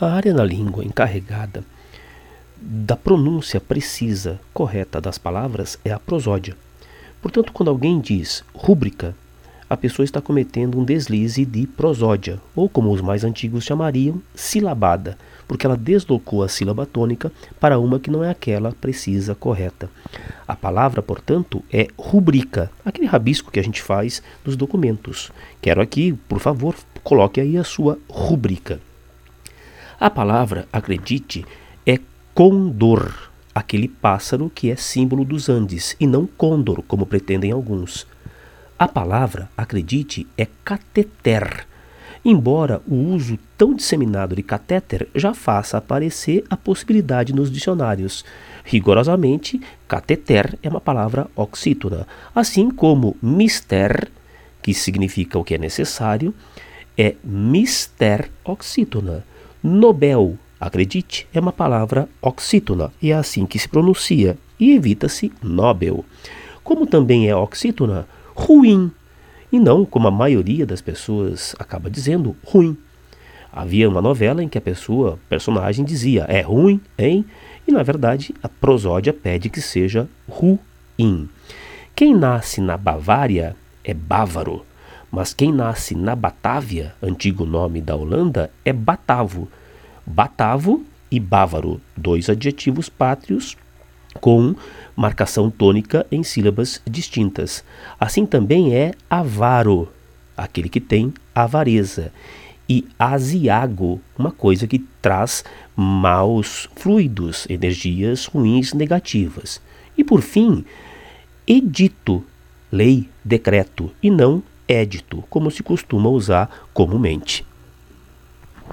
A área na língua encarregada da pronúncia precisa, correta das palavras é a prosódia. Portanto, quando alguém diz rúbrica, a pessoa está cometendo um deslize de prosódia, ou como os mais antigos chamariam, silabada, porque ela deslocou a sílaba tônica para uma que não é aquela precisa, correta. A palavra, portanto, é rubrica, aquele rabisco que a gente faz nos documentos. Quero aqui, por favor, coloque aí a sua rubrica. A palavra, acredite, é condor, aquele pássaro que é símbolo dos Andes, e não condor, como pretendem alguns. A palavra, acredite, é cateter, embora o uso tão disseminado de catéter já faça aparecer a possibilidade nos dicionários. Rigorosamente, cateter é uma palavra oxítona, assim como mister, que significa o que é necessário, é mister oxítona. Nobel, acredite, é uma palavra oxítona e é assim que se pronuncia e evita-se Nobel. Como também é oxítona, ruim, e não como a maioria das pessoas acaba dizendo, ruim. Havia uma novela em que a pessoa, personagem, dizia é ruim, hein? E na verdade a prosódia pede que seja ruim. Quem nasce na Bavária é bávaro, mas quem nasce na Batávia, antigo nome da Holanda, é batavo. Batavo e bávaro, dois adjetivos pátrios com marcação tônica em sílabas distintas. Assim também é avaro, aquele que tem avareza, e asiago, uma coisa que traz maus fluidos, energias ruins negativas. E por fim, edito, lei, decreto, e não édito, como se costuma usar comumente.